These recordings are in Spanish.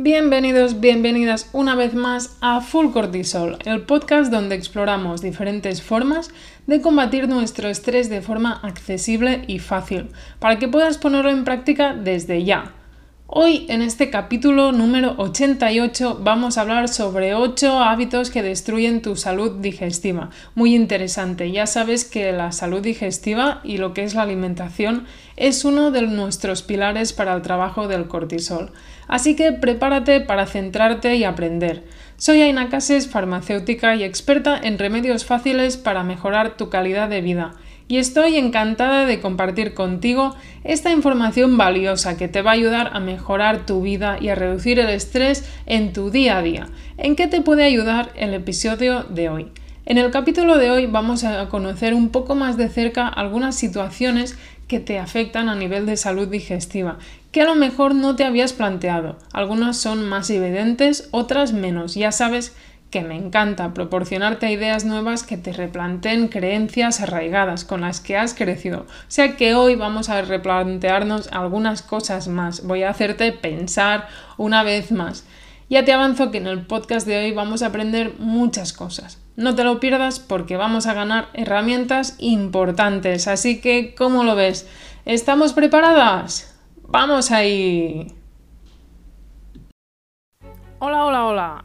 Bienvenidos, bienvenidas una vez más a Full Cortisol, el podcast donde exploramos diferentes formas de combatir nuestro estrés de forma accesible y fácil, para que puedas ponerlo en práctica desde ya. Hoy en este capítulo número 88 vamos a hablar sobre 8 hábitos que destruyen tu salud digestiva. Muy interesante, ya sabes que la salud digestiva y lo que es la alimentación es uno de nuestros pilares para el trabajo del cortisol. Así que prepárate para centrarte y aprender. Soy Aina Cases, farmacéutica y experta en remedios fáciles para mejorar tu calidad de vida y estoy encantada de compartir contigo esta información valiosa que te va a ayudar a mejorar tu vida y a reducir el estrés en tu día a día. ¿En qué te puede ayudar el episodio de hoy? En el capítulo de hoy vamos a conocer un poco más de cerca algunas situaciones que te afectan a nivel de salud digestiva, que a lo mejor no te habías planteado. Algunas son más evidentes, otras menos. Ya sabes que me encanta proporcionarte ideas nuevas que te replanteen creencias arraigadas con las que has crecido. O sea que hoy vamos a replantearnos algunas cosas más. Voy a hacerte pensar una vez más. Ya te avanzo que en el podcast de hoy vamos a aprender muchas cosas. No te lo pierdas porque vamos a ganar herramientas importantes. Así que, ¿cómo lo ves? ¿Estamos preparadas? ¡Vamos ahí! Hola, hola, hola.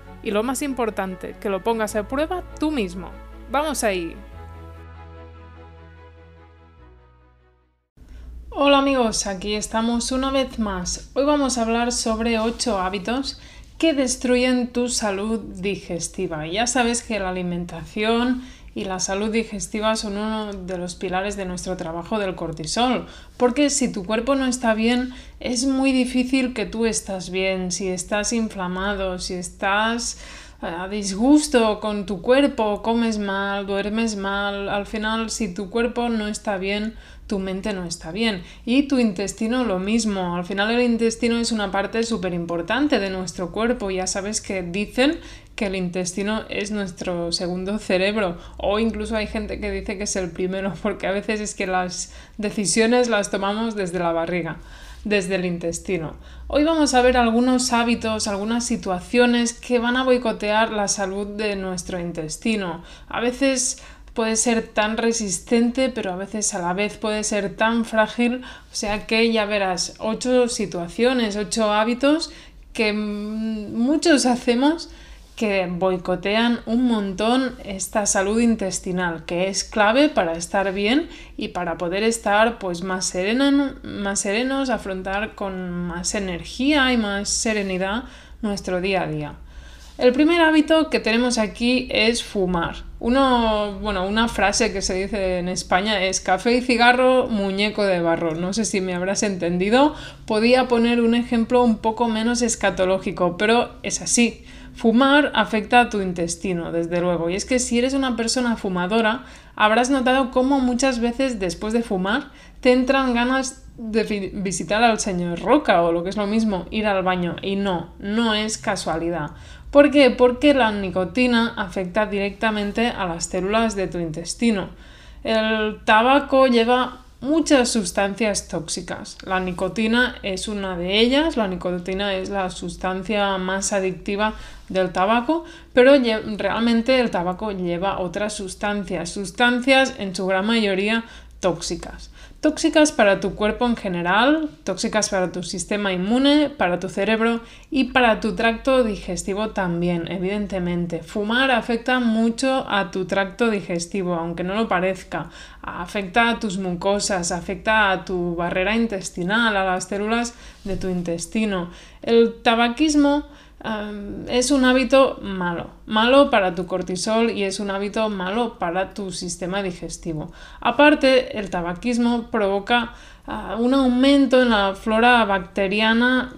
y lo más importante, que lo pongas a prueba tú mismo. ¡Vamos ahí! Hola amigos, aquí estamos una vez más. Hoy vamos a hablar sobre 8 hábitos que destruyen tu salud digestiva. Ya sabes que la alimentación y la salud digestiva son uno de los pilares de nuestro trabajo del cortisol, porque si tu cuerpo no está bien, es muy difícil que tú estás bien, si estás inflamado, si estás eh, a disgusto con tu cuerpo, comes mal, duermes mal, al final si tu cuerpo no está bien, tu mente no está bien. Y tu intestino lo mismo. Al final el intestino es una parte súper importante de nuestro cuerpo. Ya sabes que dicen que el intestino es nuestro segundo cerebro o incluso hay gente que dice que es el primero porque a veces es que las decisiones las tomamos desde la barriga desde el intestino. Hoy vamos a ver algunos hábitos, algunas situaciones que van a boicotear la salud de nuestro intestino. A veces puede ser tan resistente, pero a veces a la vez puede ser tan frágil. O sea que ya verás, ocho situaciones, ocho hábitos que muchos hacemos que boicotean un montón esta salud intestinal, que es clave para estar bien y para poder estar pues más, más serenos, afrontar con más energía y más serenidad nuestro día a día. El primer hábito que tenemos aquí es fumar. Uno, bueno, una frase que se dice en España es café y cigarro, muñeco de barro. No sé si me habrás entendido. Podía poner un ejemplo un poco menos escatológico, pero es así. Fumar afecta a tu intestino, desde luego. Y es que si eres una persona fumadora, habrás notado cómo muchas veces después de fumar te entran ganas de visitar al señor Roca o lo que es lo mismo, ir al baño. Y no, no es casualidad. ¿Por qué? Porque la nicotina afecta directamente a las células de tu intestino. El tabaco lleva muchas sustancias tóxicas. La nicotina es una de ellas. La nicotina es la sustancia más adictiva del tabaco, pero realmente el tabaco lleva otras sustancias, sustancias en su gran mayoría tóxicas. Tóxicas para tu cuerpo en general, tóxicas para tu sistema inmune, para tu cerebro y para tu tracto digestivo también, evidentemente. Fumar afecta mucho a tu tracto digestivo, aunque no lo parezca. Afecta a tus mucosas, afecta a tu barrera intestinal, a las células de tu intestino. El tabaquismo es un hábito malo, malo para tu cortisol y es un hábito malo para tu sistema digestivo. Aparte, el tabaquismo provoca un aumento en la flora bacteriana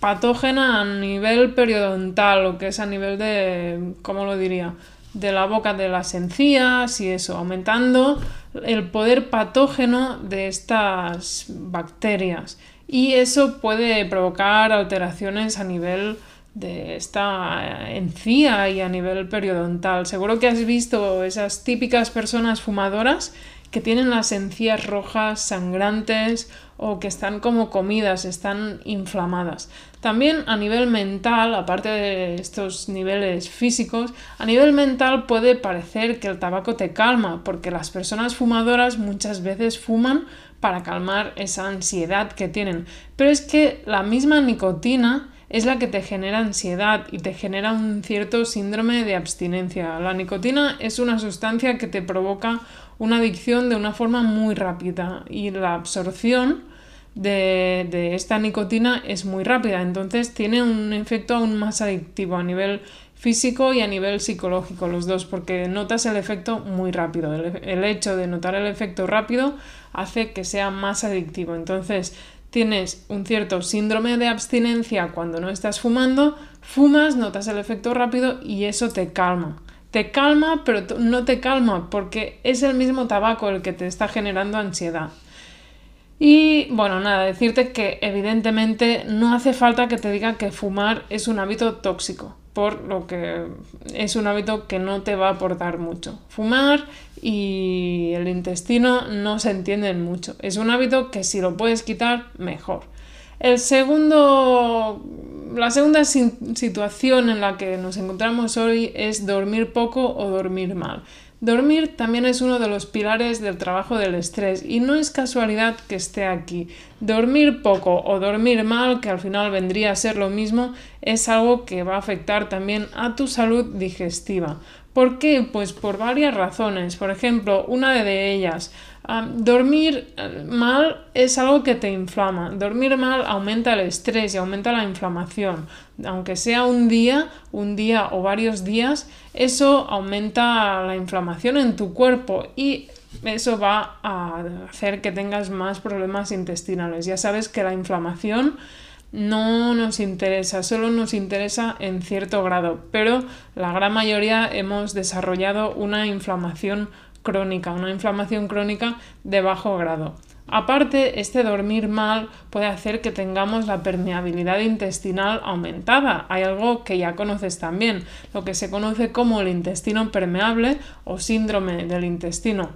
patógena a nivel periodontal, o que es a nivel de, ¿cómo lo diría? De la boca de las encías y eso, aumentando el poder patógeno de estas bacterias. Y eso puede provocar alteraciones a nivel de esta encía y a nivel periodontal. Seguro que has visto esas típicas personas fumadoras que tienen las encías rojas, sangrantes o que están como comidas, están inflamadas. También a nivel mental, aparte de estos niveles físicos, a nivel mental puede parecer que el tabaco te calma, porque las personas fumadoras muchas veces fuman para calmar esa ansiedad que tienen. Pero es que la misma nicotina es la que te genera ansiedad y te genera un cierto síndrome de abstinencia. La nicotina es una sustancia que te provoca una adicción de una forma muy rápida y la absorción de, esta nicotina es muy rápida, entonces tiene un efecto aún más adictivo a nivel físico y a nivel psicológico, los dos, porque notas el efecto muy rápido. el hecho de notar el efecto rápido hace que sea más adictivo. Entonces, tienes un cierto síndrome de abstinencia cuando no estás fumando, fumas, notas el efecto rápido y eso te calma. Te calma, pero no te calma porque es el mismo tabaco el que te está generando ansiedad. Y bueno, nada, decirte que evidentemente no hace falta que te diga que fumar es un hábito tóxico por lo que es un hábito que no te va a aportar mucho. Fumar y el intestino no se entienden mucho. Es un hábito que si lo puedes quitar, mejor. El segundo, la segunda situación en la que nos encontramos hoy es dormir poco o dormir mal. Dormir también es uno de los pilares del trabajo del estrés y no es casualidad que esté aquí. Dormir poco o dormir mal, que al final vendría a ser lo mismo, es algo que va a afectar también a tu salud digestiva. ¿Por qué? Pues por varias razones. Por ejemplo, una de ellas, dormir eh, mal es algo que te inflama. Dormir mal aumenta el estrés y aumenta la inflamación. Aunque sea un día, un día o varios días, eso aumenta la inflamación en tu cuerpo y eso va a hacer que tengas más problemas intestinales. Ya sabes que la inflamación no nos interesa, solo nos interesa en cierto grado, pero la gran mayoría hemos desarrollado una inflamación crónica, una inflamación crónica de bajo grado. Aparte, este dormir mal puede hacer que tengamos la permeabilidad intestinal aumentada. Hay algo que ya conoces también, lo que se conoce como el intestino permeable o síndrome del intestino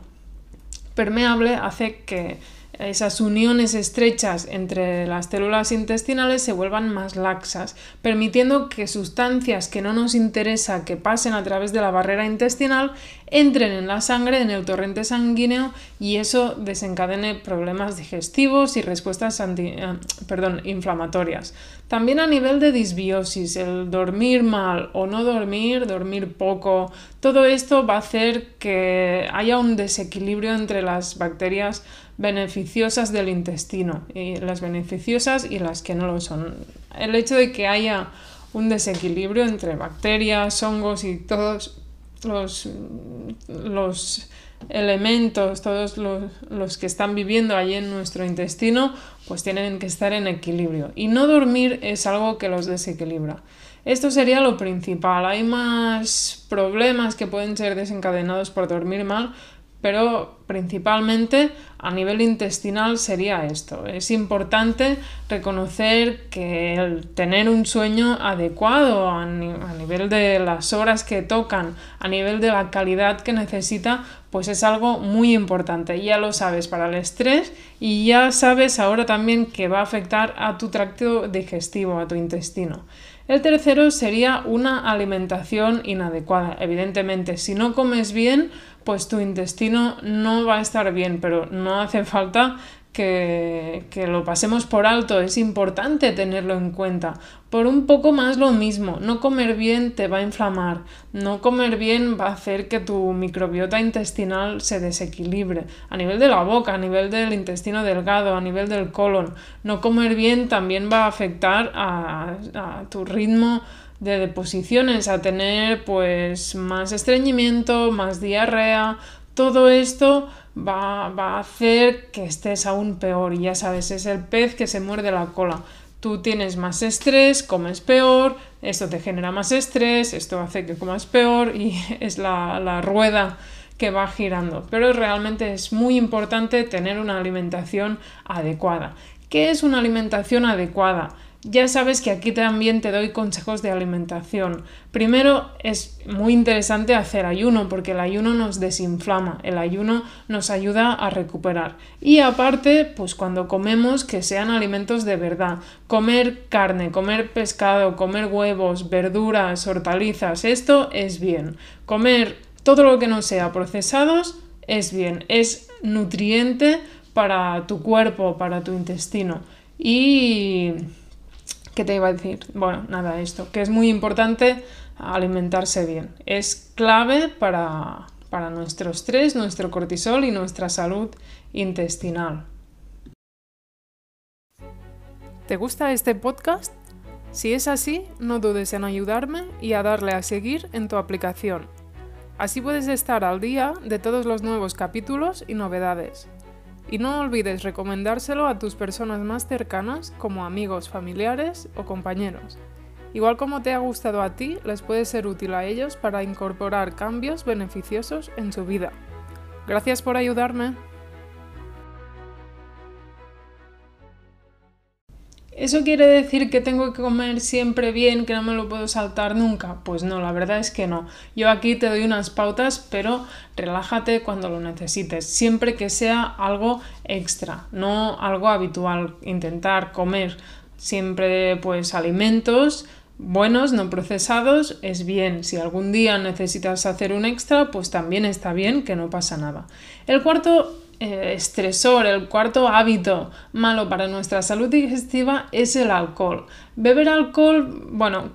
permeable hace que esas uniones estrechas entre las células intestinales se vuelvan más laxas, permitiendo que sustancias que no nos interesa que pasen a través de la barrera intestinal entren en la sangre, en el torrente sanguíneo y eso desencadene problemas digestivos y respuestas eh, perdón, inflamatorias. También a nivel de disbiosis, el dormir mal o no dormir, dormir poco, todo esto va a hacer que haya un desequilibrio entre las bacterias beneficiosas del intestino, y las beneficiosas y las que no lo son. El hecho de que haya un desequilibrio entre bacterias, hongos y todos los, los elementos, todos los, los, que están viviendo allí en nuestro intestino, pues tienen que estar en equilibrio. Y no dormir es algo que los desequilibra. Esto sería lo principal. Hay más problemas que pueden ser desencadenados por dormir mal, pero principalmente a nivel intestinal sería esto. Es importante reconocer que el tener un sueño adecuado a, nivel de las horas que tocan, a nivel de la calidad que necesita, pues es algo muy importante. Ya lo sabes para el estrés y ya sabes ahora también que va a afectar a tu tracto digestivo, a tu intestino. El tercero sería una alimentación inadecuada. Evidentemente, si no comes bien, pues tu intestino no va a estar bien, pero no hace falta que, lo pasemos por alto, es importante tenerlo en cuenta. Por un poco más lo mismo, no comer bien te va a inflamar, no comer bien va a hacer que tu microbiota intestinal se desequilibre a nivel de la boca, a nivel del intestino delgado, a nivel del colon. No comer bien también va a afectar a, a tu ritmo de deposiciones, a tener pues más estreñimiento, más diarrea, todo esto va, va, a hacer que estés aún peor. Y ya sabes, es el pez que se muerde la cola. Tú tienes más estrés, comes peor, esto te genera más estrés, esto hace que comas peor y es la, la rueda que va girando. Pero realmente es muy importante tener una alimentación adecuada. ¿Qué es una alimentación adecuada? Ya sabes que aquí también te doy consejos de alimentación. Primero es muy interesante hacer ayuno porque el ayuno nos desinflama, el ayuno nos ayuda a recuperar. Y aparte, pues cuando comemos que sean alimentos de verdad. Comer carne, comer pescado, comer huevos, verduras, hortalizas, esto es bien. Comer todo lo que no sea procesados es bien, es nutriente para tu cuerpo, para tu intestino. Y ¿Qué te iba a decir? Bueno, nada, esto, que es muy importante alimentarse bien. Es clave para, para nuestro estrés, nuestro cortisol y nuestra salud intestinal. ¿Te gusta este podcast? Si es así, no dudes en ayudarme y a darle a seguir en tu aplicación. Así puedes estar al día de todos los nuevos capítulos y novedades. Y no olvides recomendárselo a tus personas más cercanas como amigos, familiares o compañeros. Igual como te ha gustado a ti, les puede ser útil a ellos para incorporar cambios beneficiosos en su vida. Gracias por ayudarme. ¿Eso quiere decir que tengo que comer siempre bien, que no me lo puedo saltar nunca? Pues no, la verdad es que no. Yo aquí te doy unas pautas, pero relájate cuando lo necesites, siempre que sea algo extra, no algo habitual. Intentar comer siempre pues alimentos buenos, no procesados, es bien. Si algún día necesitas hacer un extra, pues también está bien, que no pasa nada. El cuarto eh, estresor, el cuarto hábito malo para nuestra salud digestiva es el alcohol. Beber alcohol, bueno,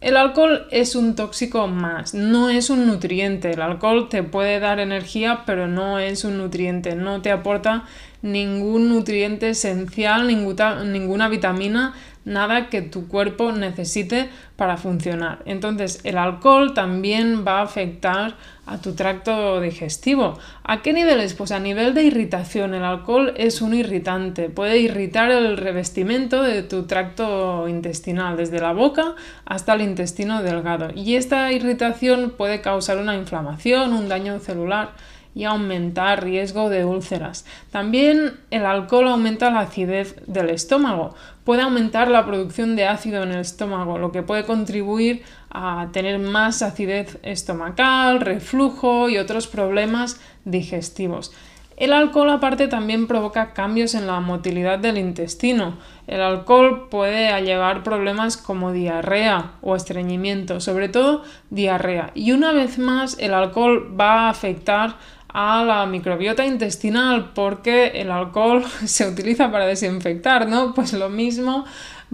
el alcohol es un tóxico más, no es un nutriente. El alcohol te puede dar energía, pero no es un nutriente, no te aporta ningún nutriente esencial, ninguna, ninguna vitamina nada que tu cuerpo necesite para funcionar. Entonces el alcohol también va a afectar a tu tracto digestivo. ¿A qué niveles? Pues a nivel de irritación. El alcohol es un irritante, puede irritar el revestimiento de tu tracto intestinal, desde la boca hasta el intestino delgado. Y esta irritación puede causar una inflamación, un daño celular y aumentar riesgo de úlceras. También el alcohol aumenta la acidez del estómago, puede aumentar la producción de ácido en el estómago, lo que puede contribuir a tener más acidez estomacal, reflujo y otros problemas digestivos. El alcohol aparte también provoca cambios en la motilidad del intestino. El alcohol puede llevar problemas como diarrea o estreñimiento, sobre todo diarrea. Y una vez más el alcohol va a afectar a la microbiota intestinal porque el alcohol se utiliza para desinfectar, ¿no? Pues lo mismo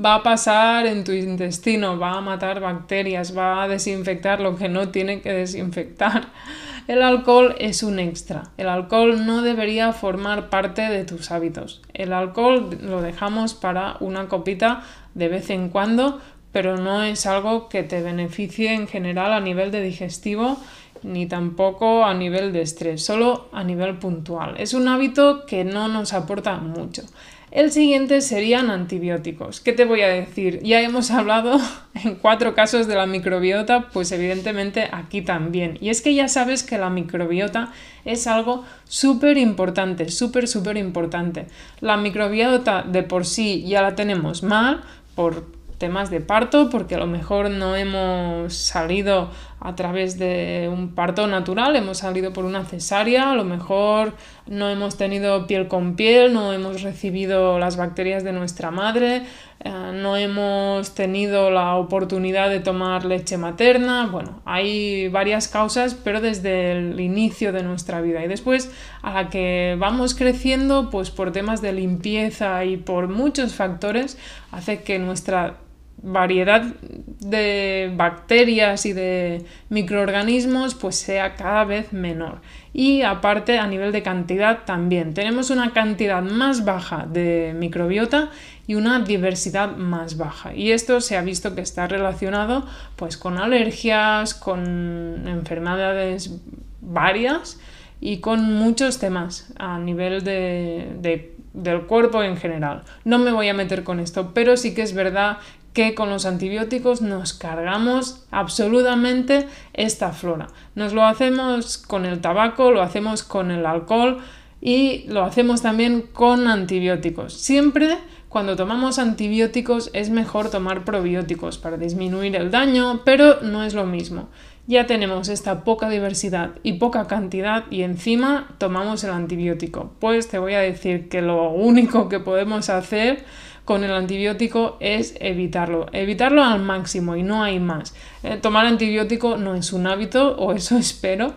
va a pasar en tu intestino, va a matar bacterias, va a desinfectar lo que no tiene que desinfectar. El alcohol es un extra. El alcohol no debería formar parte de tus hábitos. El alcohol lo dejamos para una copita de vez en cuando, pero no es algo que te beneficie en general a nivel de digestivo ni tampoco a nivel de estrés, solo a nivel puntual. Es un hábito que no nos aporta mucho. El siguiente serían antibióticos. ¿Qué te voy a decir? Ya hemos hablado en cuatro casos de la microbiota, pues evidentemente aquí también. Y es que ya sabes que la microbiota es algo súper importante, súper, súper importante. La microbiota de por sí ya la tenemos mal por temas de parto, porque a lo mejor no hemos salido a través de un parto natural, hemos salido por una cesárea, a lo mejor no hemos tenido piel con piel, no hemos recibido las bacterias de nuestra madre, eh, no hemos tenido la oportunidad de tomar leche materna, bueno, hay varias causas, pero desde el inicio de nuestra vida. Y después a la que vamos creciendo, pues por temas de limpieza y por muchos factores, hace que nuestra variedad de bacterias y de microorganismos pues sea cada vez menor. Y aparte a nivel de cantidad también. Tenemos una cantidad más baja de microbiota y una diversidad más baja. Y esto se ha visto que está relacionado pues con alergias, con enfermedades varias y con muchos temas a nivel de, del cuerpo en general. No me voy a meter con esto, pero sí que es verdad que con los antibióticos nos cargamos absolutamente esta flora. Nos lo hacemos con el tabaco, lo hacemos con el alcohol y lo hacemos también con antibióticos. Siempre cuando tomamos antibióticos es mejor tomar probióticos para disminuir el daño, pero no es lo mismo. Ya tenemos esta poca diversidad y poca cantidad y encima tomamos el antibiótico. Pues te voy a decir que lo único que podemos hacer con el antibiótico es evitarlo, evitarlo al máximo y no hay más. Eh, tomar antibiótico no es un hábito, o eso espero.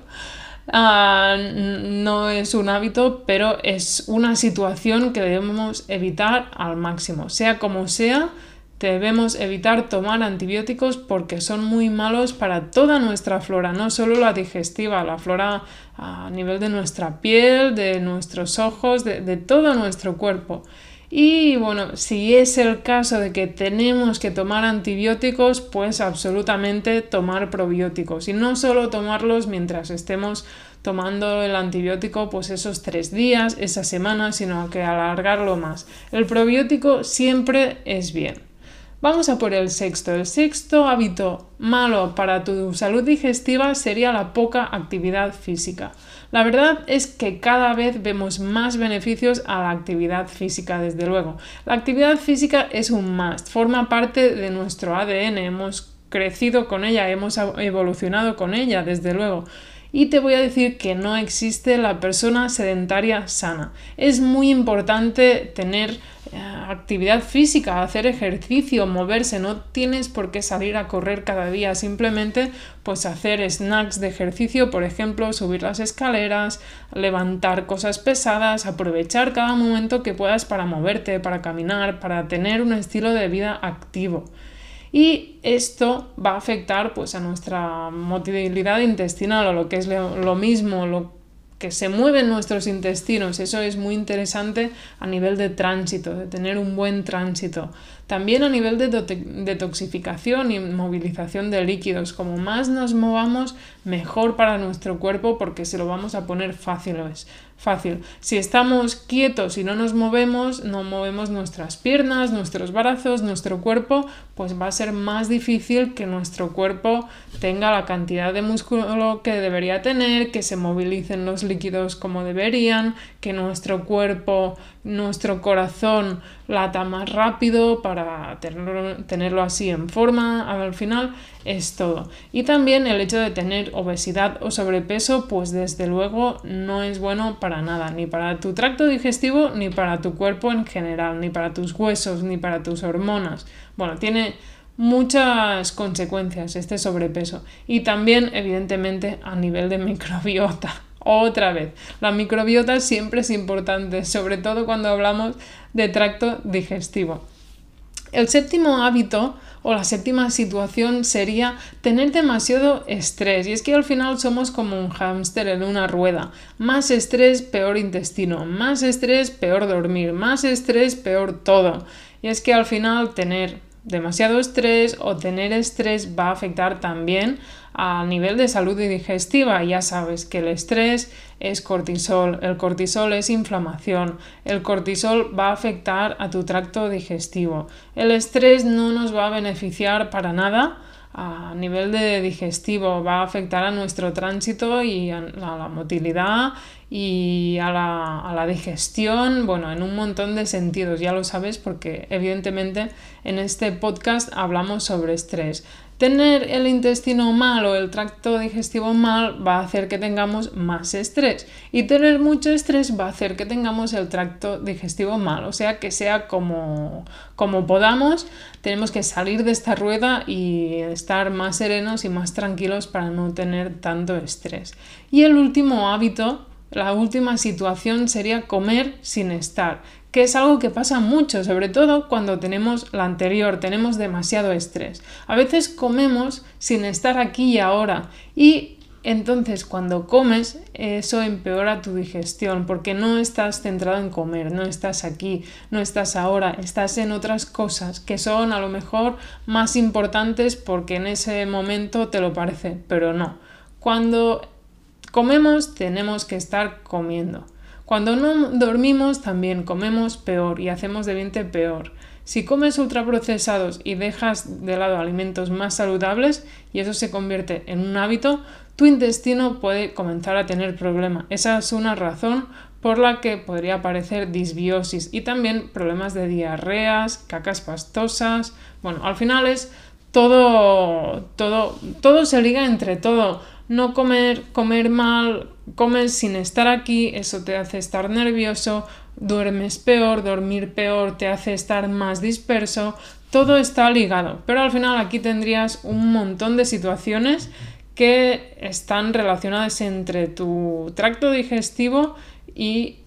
Ah, no es un hábito, pero es una situación que debemos evitar al máximo. Sea como sea, debemos evitar tomar antibióticos porque son muy malos para toda nuestra flora, no solo la digestiva, la flora a nivel de nuestra piel, de nuestros ojos, de todo nuestro cuerpo. Y bueno, si es el caso de que tenemos que tomar antibióticos, pues absolutamente tomar probióticos. Y no solo tomarlos mientras estemos tomando el antibiótico, pues esos tres días, esa semana, sino que alargarlo más. El probiótico siempre es bien. Vamos a por el sexto. El sexto hábito malo para tu salud digestiva sería la poca actividad física. La verdad es que cada vez vemos más beneficios a la actividad física, desde luego. La actividad física es un must, forma parte de nuestro ADN, hemos crecido con ella, hemos evolucionado con ella, desde luego. Y te voy a decir que no existe la persona sedentaria sana. Es muy importante tener eh, actividad física, hacer ejercicio, moverse, no tienes por qué salir a correr cada día, simplemente pues hacer snacks de ejercicio, por ejemplo, subir las escaleras, levantar cosas pesadas, aprovechar cada momento que puedas para moverte, para caminar, para tener un estilo de vida activo y esto va a afectar pues a nuestra motilidad intestinal o lo que es lo mismo, lo que se mueven nuestros intestinos. Eso es muy interesante a nivel de tránsito, de tener un buen tránsito. También a nivel de detoxificación y movilización de líquidos. Como más nos movamos, mejor para nuestro cuerpo porque se lo vamos a poner fácil. Fácil. Si estamos quietos y no nos movemos, no movemos nuestras piernas, nuestros brazos, nuestro cuerpo, pues va a ser más difícil que nuestro cuerpo tenga la cantidad de músculo que debería tener, que se movilicen los líquidos como deberían, que nuestro cuerpo, nuestro corazón lata más rápido para tenerlo, tenerlo así en forma. Al final es todo. Y también el hecho de tener obesidad o sobrepeso, pues desde luego no es bueno para nada, ni para tu tracto digestivo, ni para tu cuerpo en general, ni para tus huesos, ni para tus hormonas. Bueno, tiene muchas consecuencias este sobrepeso y también evidentemente a nivel de microbiota. Otra vez, la microbiota siempre es importante, sobre todo cuando hablamos de tracto digestivo. El séptimo hábito o la séptima situación sería tener demasiado estrés. Y es que al final somos como un hámster en una rueda. Más estrés, peor intestino. Más estrés, peor dormir. Más estrés, peor todo. Y es que al final tener demasiado estrés o tener estrés va a afectar también a nivel de salud digestiva. Ya sabes que el estrés es cortisol, el cortisol es inflamación, el cortisol va a afectar a tu tracto digestivo. El estrés no nos va a beneficiar para nada a nivel de digestivo, va a afectar a nuestro tránsito y a la motilidad y a la, a la, digestión, bueno, en un montón de sentidos, ya lo sabes porque evidentemente en este podcast hablamos sobre estrés. Tener el intestino mal o el tracto digestivo mal va a hacer que tengamos más estrés y tener mucho estrés va a hacer que tengamos el tracto digestivo mal, o sea que sea como, como podamos, tenemos que salir de esta rueda y estar más serenos y más tranquilos para no tener tanto estrés. Y el último hábito la última situación sería comer sin estar, que es algo que pasa mucho, sobre todo cuando tenemos la anterior, tenemos demasiado estrés. A veces comemos sin estar aquí y ahora y entonces cuando comes eso empeora tu digestión porque no estás centrado en comer, no estás aquí, no estás ahora, estás en otras cosas que son a lo mejor más importantes porque en ese momento te lo parece, pero no. Cuando comemos, tenemos que estar comiendo. Cuando no dormimos, también comemos peor y hacemos de viento peor. Si comes ultraprocesados y dejas de lado alimentos más saludables y eso se convierte en un hábito, tu intestino puede comenzar a tener problemas. Esa es una razón por la que podría aparecer disbiosis y también problemas de diarreas, cacas pastosas. Bueno, al final es todo, todo, todo se liga entre todo. No comer, comer mal, comer sin estar aquí, eso te hace estar nervioso, duermes peor, dormir peor te hace estar más disperso, todo está ligado. Pero al final aquí tendrías un montón de situaciones que están relacionadas entre tu tracto digestivo y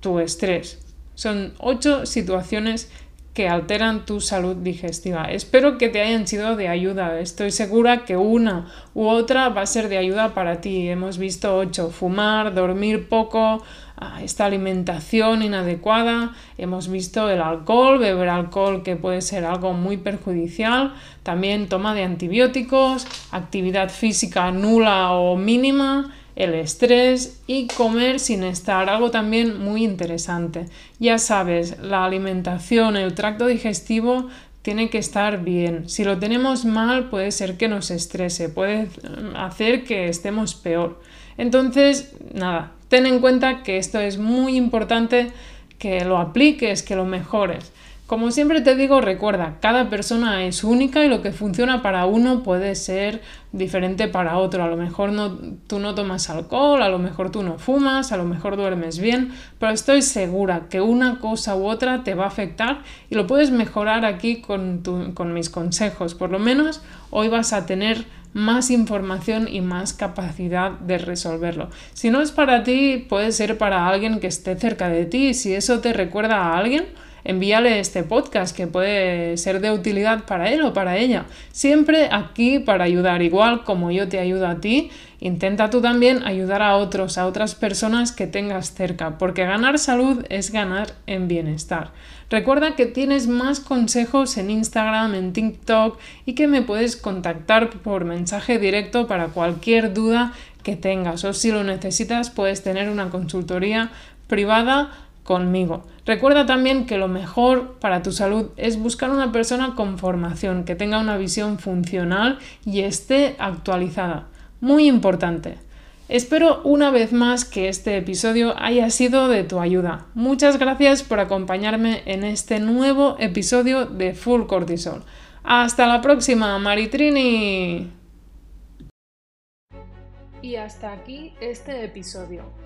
tu estrés. Son ocho situaciones que alteran tu salud digestiva. Espero que te hayan sido de ayuda. Estoy segura que una u otra va a ser de ayuda para ti. Hemos visto ocho. Fumar, dormir poco, ah, esta alimentación inadecuada. Hemos visto el alcohol, beber alcohol que puede ser algo muy perjudicial. También toma de antibióticos, actividad física nula o mínima el estrés y comer sin estar, algo también muy interesante. Ya sabes, la alimentación, el tracto digestivo tiene que estar bien. Si lo tenemos mal puede ser que nos estrese, puede hacer que estemos peor. Entonces, nada, ten en cuenta que esto es muy importante que lo apliques, que lo mejores. Como siempre te digo, recuerda, cada persona es única y lo que funciona para uno puede ser diferente para otro. A lo mejor no, tú no tomas alcohol, a lo mejor tú no fumas, a lo mejor duermes bien, pero estoy segura que una cosa u otra te va a afectar y lo puedes mejorar aquí con, con mis consejos. Por lo menos hoy vas a tener más información y más capacidad de resolverlo. Si no es para ti, puede ser para alguien que esté cerca de ti. Si eso te recuerda a alguien, envíale este podcast que puede ser de utilidad para él o para ella. Siempre aquí para ayudar, igual como yo te ayudo a ti, intenta tú también ayudar a otros, a otras personas que tengas cerca, porque ganar salud es ganar en bienestar. Recuerda que tienes más consejos en Instagram, en TikTok y que me puedes contactar por mensaje directo para cualquier duda que tengas o si lo necesitas puedes tener una consultoría privada conmigo. Recuerda también que lo mejor para tu salud es buscar una persona con formación, que tenga una visión funcional y esté actualizada. Muy importante. Espero una vez más que este episodio haya sido de tu ayuda. Muchas gracias por acompañarme en este nuevo episodio de Full Cortisol. Hasta la próxima, Maritrini. Y hasta aquí este episodio.